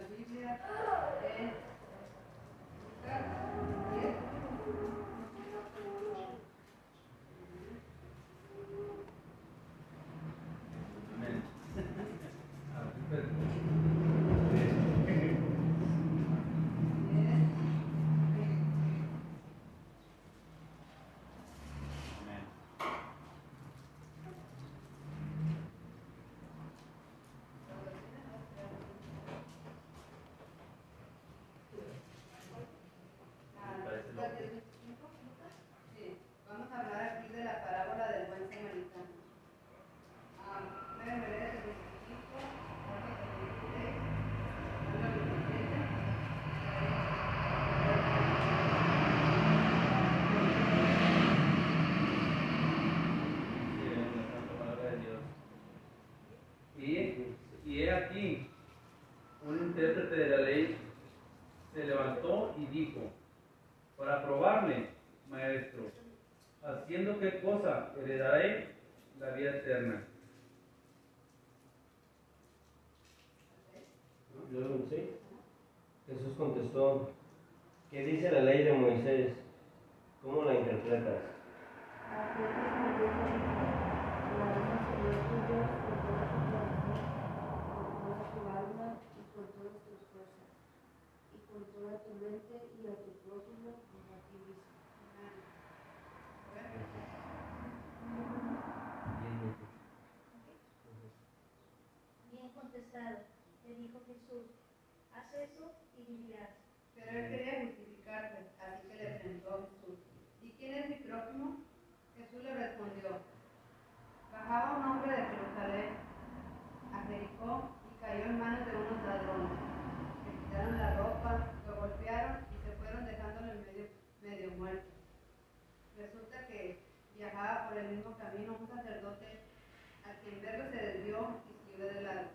Hallelujah contestó, ¿qué dice la ley de Moisés? ¿Cómo la interpretas? Bien contestado, le dijo Jesús, haz eso Pero él quería justificarse, así que le preguntó Jesús, ¿y quién es mi prójimo? Jesús le respondió, bajaba un hombre de Jerusalén a y cayó en manos de unos ladrones. Le quitaron la ropa, lo golpearon y se fueron dejándolo medio, medio muerto. Resulta que viajaba por el mismo camino un sacerdote a quien verlo se desvió y siguió de largo.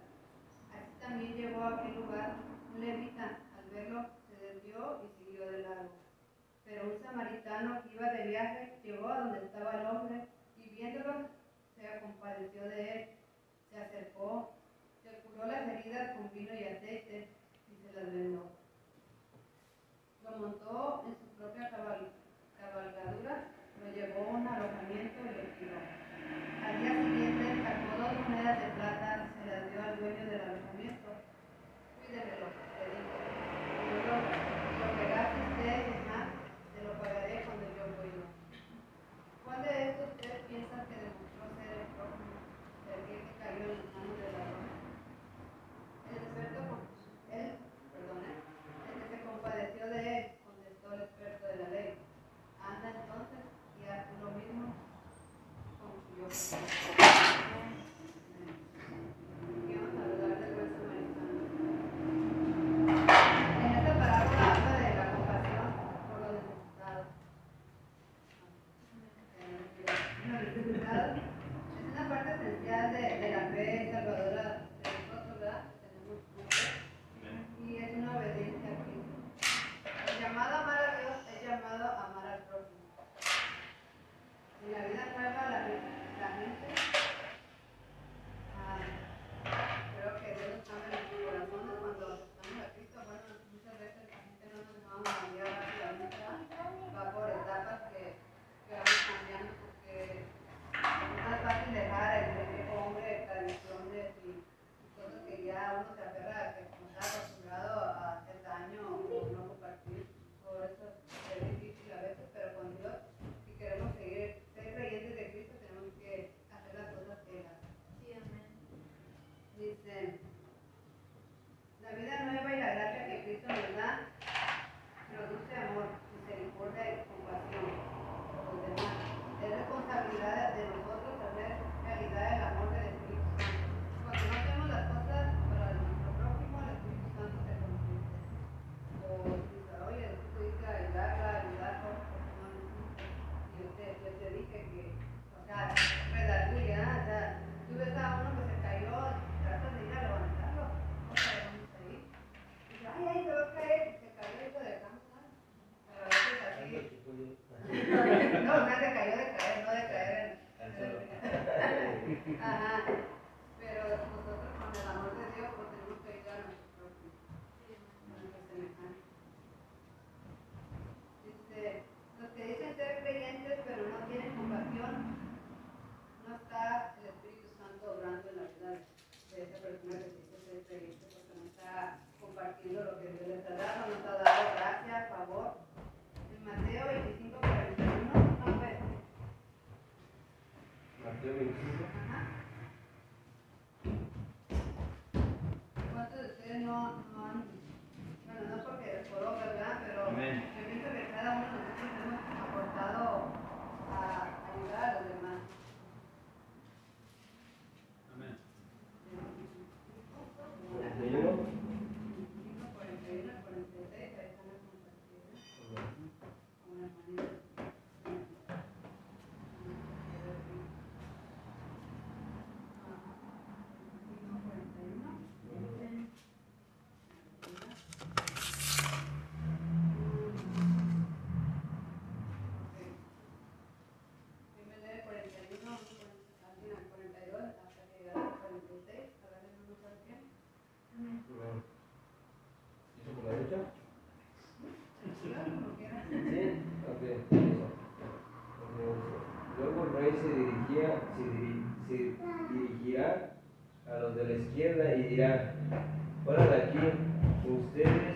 Así también llegó a aquel lugar un levita, se desvió y siguió de largo. Pero un samaritano que iba de viaje llegó a donde estaba el hombre y viéndolo se compadeció de él. Se acercó, se curó las heridas con vino y aceite y se las vendó. Lo montó en su propia cabal- cabalgadura, lo llevó a un alojamiento y lo tiró. Al día siguiente sacó dos monedas de plata, se las dio al dueño del alojamiento. Cuídemelo, dirigirá, se, diri, se dirigirá a los de la izquierda y dirá, fuera de aquí, ustedes,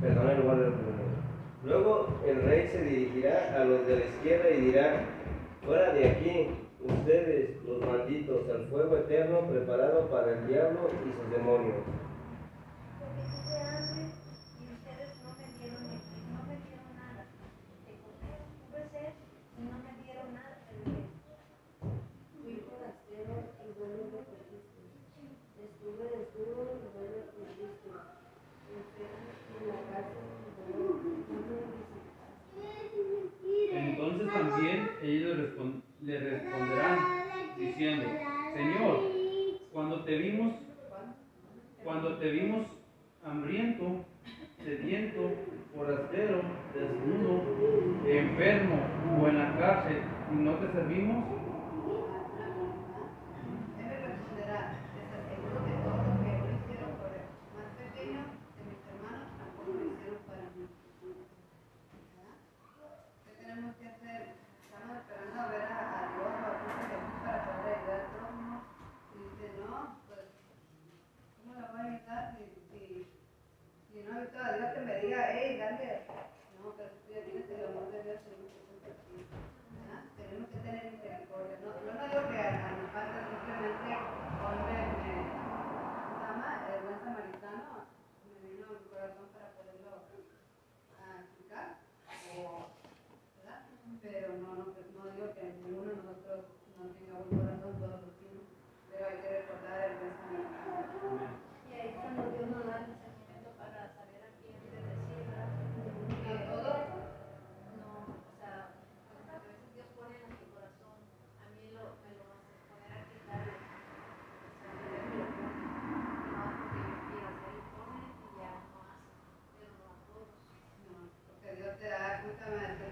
perdón, el lugar Luego el rey se dirigirá a los de la izquierda y dirá, fuera de aquí, ustedes, los malditos, al fuego eterno preparado para el diablo y sus demonios. Señor, cuando te vimos, cuando te vimos hambriento, sediento, forastero, desnudo, enfermo o en la cárcel y no te servimos, Amén.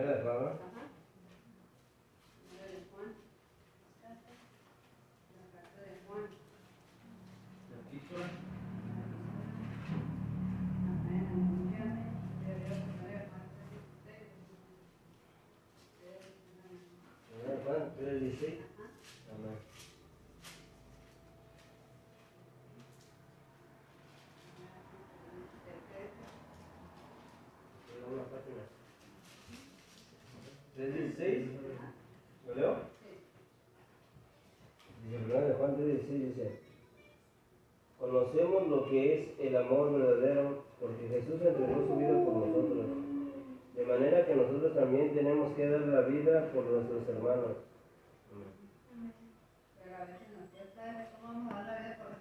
primera de Thank you. 3.16. ¿Lo leo? Dice de Juan 3.16 dice, conocemos lo que es el amor verdadero porque Jesús entregó su vida por nosotros. De manera que nosotros también tenemos que dar la vida por nuestros hermanos. Pero a veces nos cuesta cómo vamos a dar la vida por nosotros.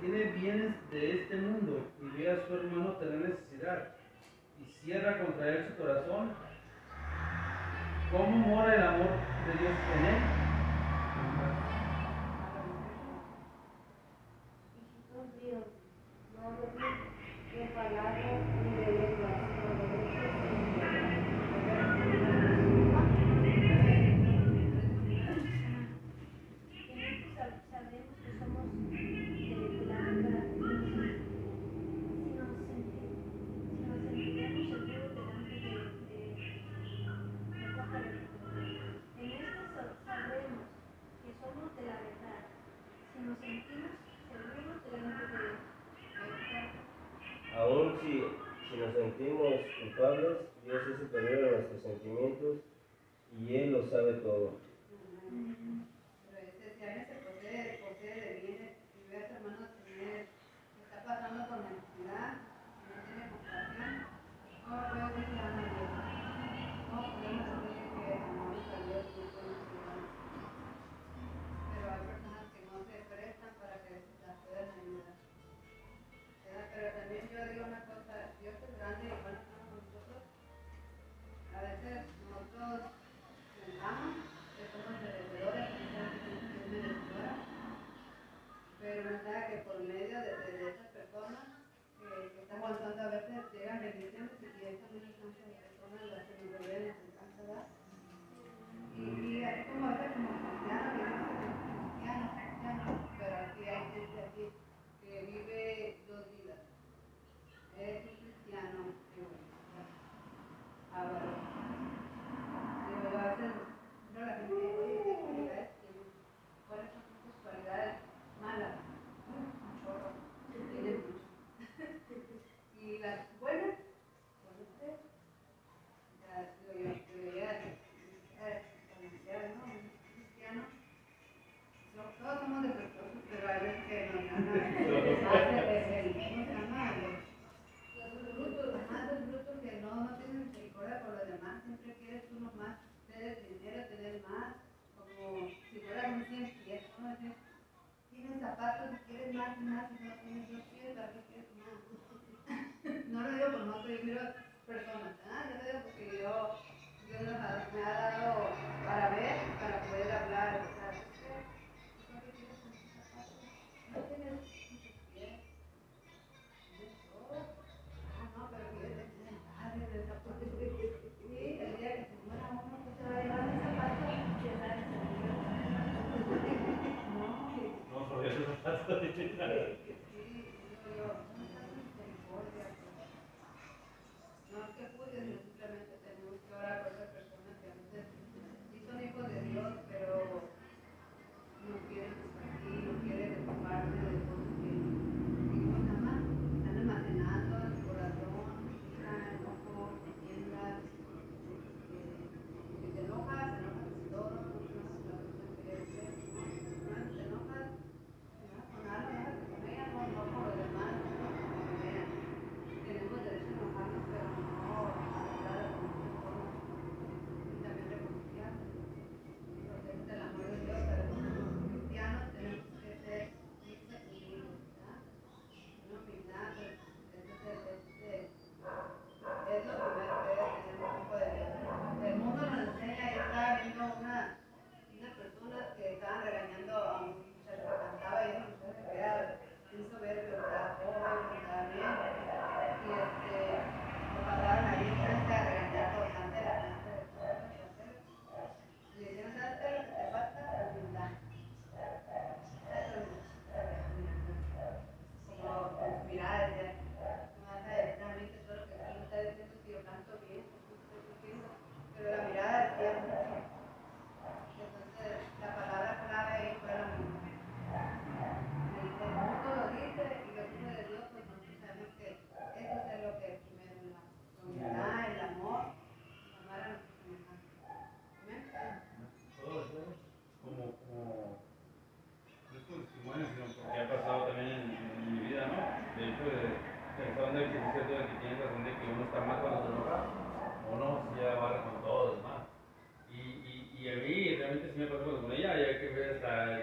tiene bienes de este mundo y ve a su hermano tener necesidad y cierra contra él su corazón, ¿cómo mora el amor de Dios en él?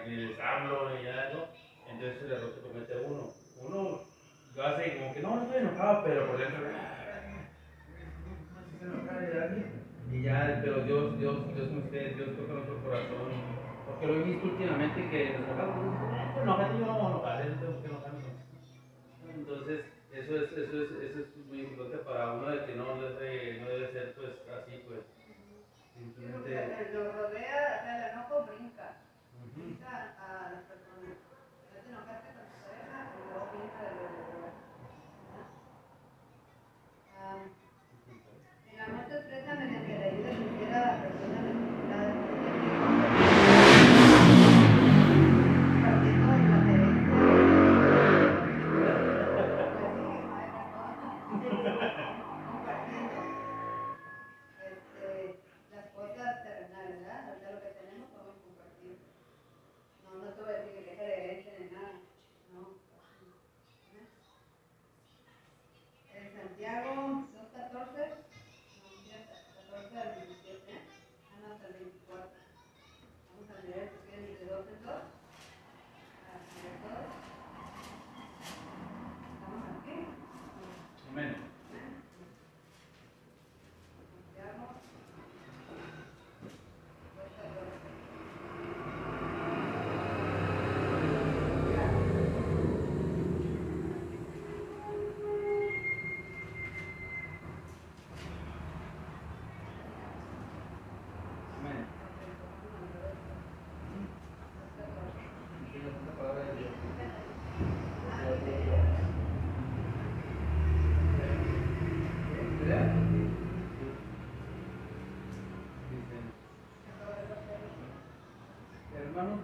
el AMLO y ya, ¿no? Entonces el error que comete uno. Uno lo hace como que no, estoy enojado, pero por dentro. Ah". Y ya, pero Dios, Dios, Dios con ustedes, Dios toca nuestro corazón. Porque lo he visto últimamente que nos enojamos. No, gente, yo no enojar, tengo que enojarme. Entonces, eso es, eso es, eso es muy importante para uno de que no les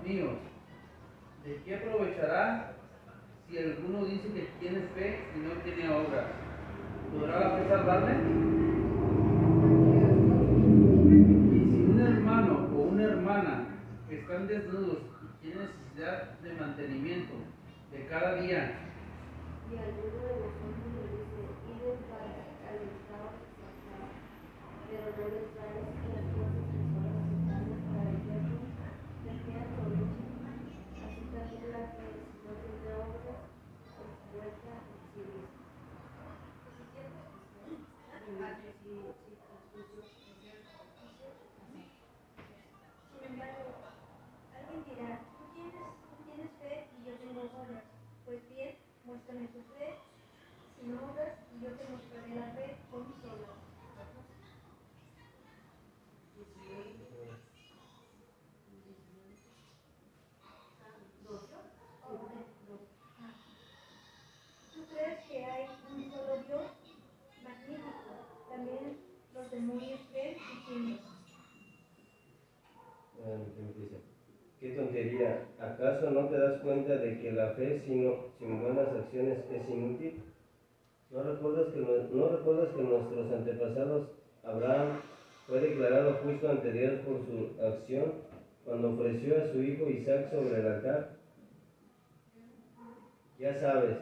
míos, ¿de qué aprovechará si alguno dice que tiene fe y no tiene obras? ¿Podrá la fe salvarle? Y si un hermano o una hermana están desnudos y tienen necesidad de mantenimiento de cada día, no te das cuenta de que la fe sino, sin buenas acciones es inútil? ¿No recuerdas, que, ¿No recuerdas que nuestros antepasados, Abraham, fue declarado justo ante Dios por su acción cuando ofreció a su hijo Isaac sobre el altar? Ya sabes,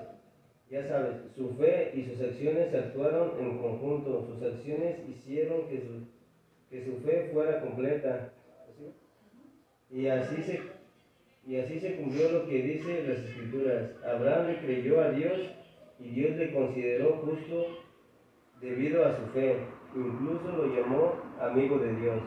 ya sabes, su fe y sus acciones actuaron en conjunto, sus acciones hicieron que su, que su fe fuera completa. Y así se y así se cumplió lo que dice las escrituras. Abraham le creyó a Dios y Dios le consideró justo debido a su fe. Incluso lo llamó amigo de Dios.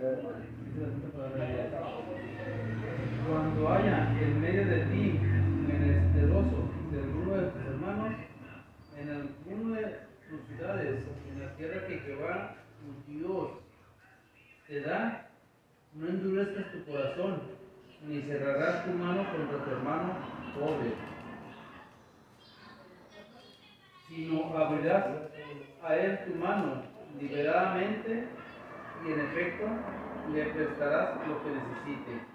Yeah. le prestarás lo que necesite.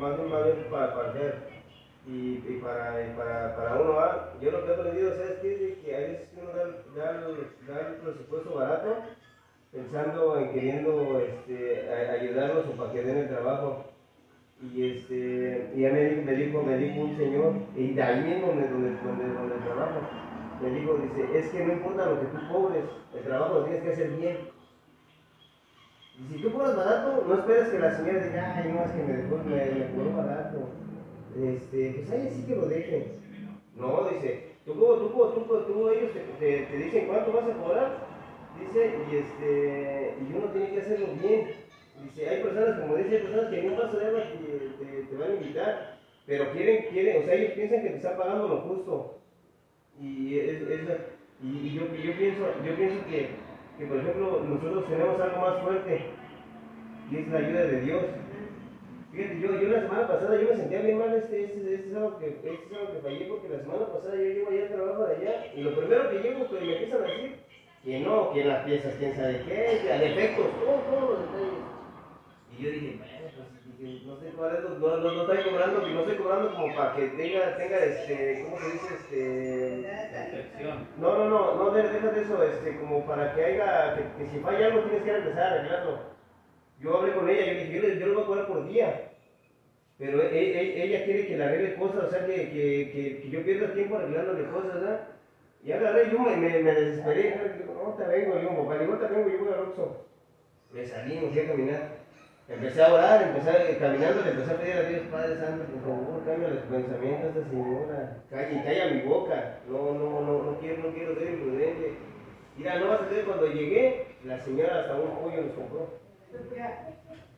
más bien, más para, para. Y, para, para, para, uno va, yo lo que he aprendido es que, que a veces uno da, da, da, el presupuesto barato pensando en queriendo este, ayudarlos o para que den el trabajo. Y este, y ya me, me, dijo, me dijo un señor, y de ahí mismo donde, donde, donde trabajo, me dijo, dice, es que no importa lo que tú cobres, el trabajo lo tienes que hacer bien. Y si tú cobras barato, no esperes que la señora diga, ay, no, es que me dejó, me, me cobró barato. Este, pues ahí sí que lo dejen. No, dice, tú, tú, tú, tú, ellos te, dicen cuánto vas a cobrar, dice, y este, y uno tiene que hacerlo bien. Dice, hay personas, como dice, hay personas que en un vaso de te, van a invitar, pero quieren, quieren, o sea, ellos piensan que te están pagando lo justo. Y, es, y, yo, yo pienso, yo pienso que que por ejemplo nosotros tenemos algo más fuerte y es la ayuda de Dios. Fíjate, yo, yo la semana pasada yo me sentía bien mal, este, este, este es, algo que, este es que fallé porque la semana pasada yo llego allá al trabajo de allá y lo primero que llego pues me empiezan a decir que no, que las piezas, quién sabe qué, que al efecto, todos, todos los detalles. Y yo dije, bueno, pues no estoy cobrando, no, no, no estoy cobrando, no estoy cobrando como para que tenga, tenga este, ¿cómo se dice? Este, no, no, no, no, de eso, este, como para que haya, que, que si falla algo tienes que empezar a arreglarlo. Yo hablé con ella, yo le dije, yo, yo lo voy a cobrar por día. Pero e- e- ella quiere que le arregle cosas, o sea, que, que, que, que yo pierda tiempo arreglándole cosas, ¿verdad? Y agarré, yo me, me, me desesperé, no, te vengo, yo, papá, digo, te vengo, yo voy al Oxxo. Me salí, me fui a caminar. Empecé a orar, empecé caminando, le empecé a pedir a Dios, Padre Santo, por favor, cambia los pensamientos de esta señora. Calla, calla mi boca. No, no, no, no quiero, no quiero ser imprudente. Mira, no vas a creer, cuando llegué, la señora hasta un pollo nos compró.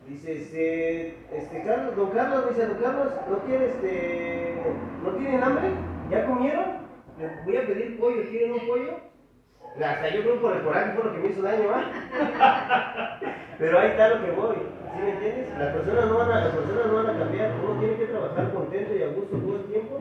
Dice, este, este, Carlos, don Carlos, dice, don Carlos, ¿no quiere, este, no tienen hambre? ¿Ya comieron? Les voy a pedir pollo, ¿quieren un pollo? Hasta yo creo por el coraje fue lo que me hizo daño, ¿ah? Pero ahí está lo que voy, ¿sí me entiendes? Las personas no van a, las personas no van a cambiar, uno tiene que trabajar contento y a gusto todo el tiempo,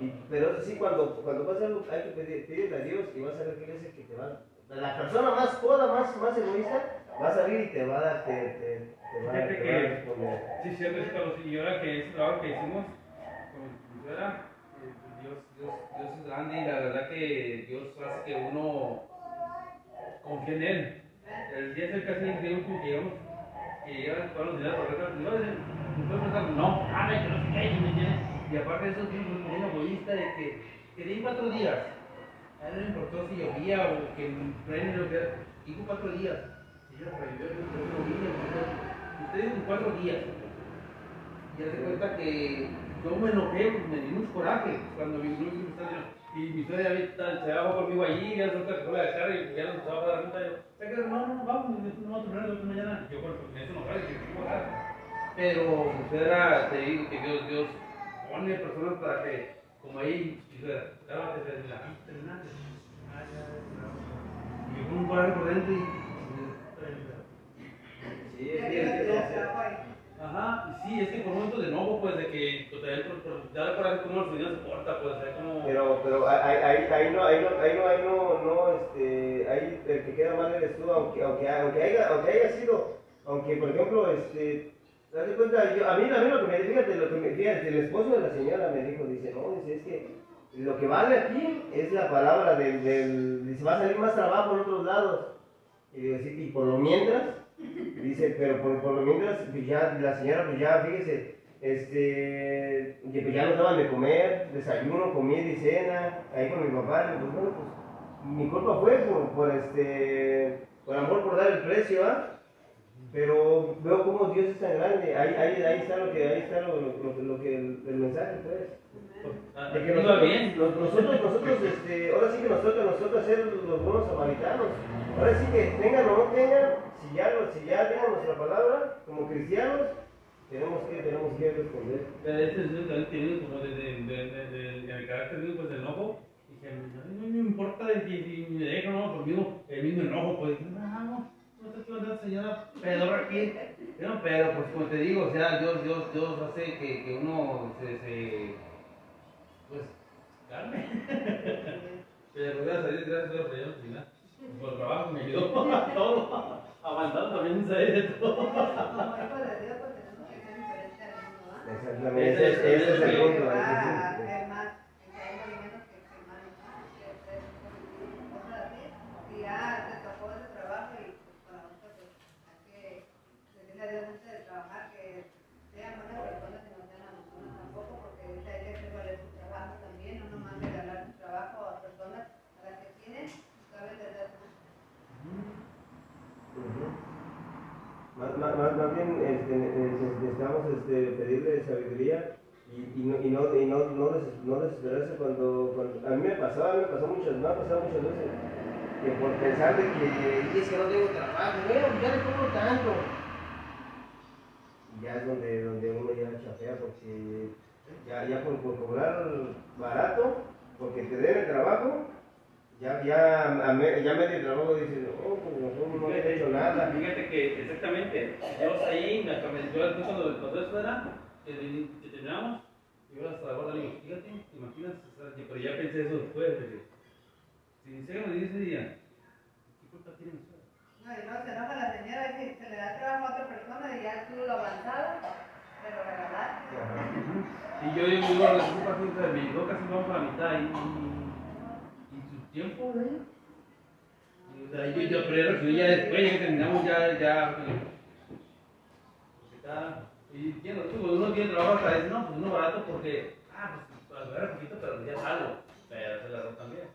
y, pero eso sí, cuando, cuando pasa algo, hay que pedir, pedirle a Dios y vas a ver que es el que te va La persona más coda, más, más egoísta, va a salir y te va a dar, te, te, te va, a- Fíjate te va a que- responder. Sí, cierto, es Carlos. Y ahora que ese trabajo que hicimos con mi suegra, eh, Dios, Dios, Dios es grande y la verdad que Dios hace que uno confíe en Él. El día es el casi el último que llegamos, que llegaron todos los días por yo, nosotros pensamos, no, dame, que no sé qué, y me entiendes. Y aparte de eso, es un un egoísta de que, que di cuatro días. A él no le importó si llovía o que tren lo que era. Dijo cuatro días. Y yo revivió, yo no vi, Ustedes en cuatro días. Y hace cuenta que yo me enojé, me di mucho coraje cuando mi grupo me está y mi suegra se bajó conmigo allí, ya otra que fue la cara y ya no se va a dar. Yo, "Ya que no, no, no. Yo, bueno, pues me hizo enojar y dije, "Sí, voy a dar". Pero mi suegra, te digo que Dios, Dios pone personas para que, como ahí, mi yo con un por dentro y. Sí, que es no que no. Ajá, sí, es que por momentos de enojo, pues, de que ya de coraje como el señor se porta, pues, es como... Pero, pero ahí, ahí, ahí no, ahí no, ahí no, ahí no, no, este, ahí el que queda mal eres tú, aunque, aunque, aunque haya, aunque haya sido, aunque por ejemplo, este, date cuenta, a mí, a mí lo que me, fíjate, lo que me, fíjate, el esposo de la señora me dijo, dice, no, dice, es que lo que vale aquí es la palabra del, del, dice, va a salir más trabajo en otros lados. Y digo, sí, y por lo mientras, dice, pero por, por lo mientras, pues ya, la señora, pues ya, fíjese, este, que pues ya nos daban de comer, desayuno, comida y cena, ahí con mi papá, y pues bueno, pues mi culpa fue por, por este, por amor por dar el precio, ¿ah? Pero veo cómo Dios es tan grande, ahí, ahí, ahí está lo que, ahí está lo, lo, lo que, el, el mensaje, pues. De que nosotros, nosotros, nosotros, este, ahora sí que nos toca, nos toca ser los buenos samaritanos. Ahora sí que tengan o no tengan, si ya, si ya tenemos nuestra palabra, como cristianos, tenemos que, tenemos que responder. Pero este es un también tenido como de, de, de, de, de- de mi carácter, digo, pues, de enojo. Y que a mí no me importa de que si me dejo, no, por mismo, el mismo enojo, pues, no, no, no te quiero andar señora pedorra aquí. No, pero, pues, como te digo, o sea, Dios, Dios, Dios hace que, que uno se, se, pues, calme. Pero gracias a Dios, gracias a Dios, por el final. Por el trabajo me ayudó a todo. Aguantando también se de todo. Como hijo de Dios, pues tenemos que ser diferentes al mundo, ¿ah? Exactamente, ese a es el- hacer más, que hay movimientos que que más, ¿no? Que hacer cosas así. Y ya te tocó ese trabajo y pues para nosotros pues, hay que decirle a Dios antes de trabajar que sean buenas personas y no sean abusonas tampoco, porque ahorita hay que hacer valer su trabajo también, no nomás regalar su trabajo a personas a las que tienen, saben de Dios, ¿no? Ujú. Más, bien este, eh, necesitamos este, pedirle sabiduría y, no, y, no, y no, no, des- no desesperarse cuando, cuando... A mí me pasaba, me pasó muchas, me ha pasado muchas veces que por pensar de que "Y es que no tengo trabajo, bueno, ya le pongo tanto. Ya es donde, donde uno ya chafea porque ya, ya por, por cobrar barato, porque te den el trabajo, Ya, ya, a me- ya medio trabajo dice, oh, pues nosotros no hemos hecho nada. Fíjate que exactamente, yo ahí me acabé, yo aquí cuando, cuando eso era, que, que terminamos, yo hasta ahora le digo, fíjate, te imaginas, O sea, yo- pero ya pensé eso después, de que, si en serio me dice ella, ¿qué culpa tienen ustedes? No, y luego se enoja la señora y dice, se le da trabajo a otra persona y ya tú lo avanzado, pero regalaste. Y yo digo, la culpa es de mi no, casi vamos a la mitad y, y, y tiempo de ella. Y, O sea, yo, yo, pero yo ya después, ya que terminamos, ya, ya, cada, y entiendo, tú, cuando uno tiene trabajo hasta dice, no, pues uno barato porque, ah, pues, para ganar poquito, pero ya salgo, pero se la ropa también.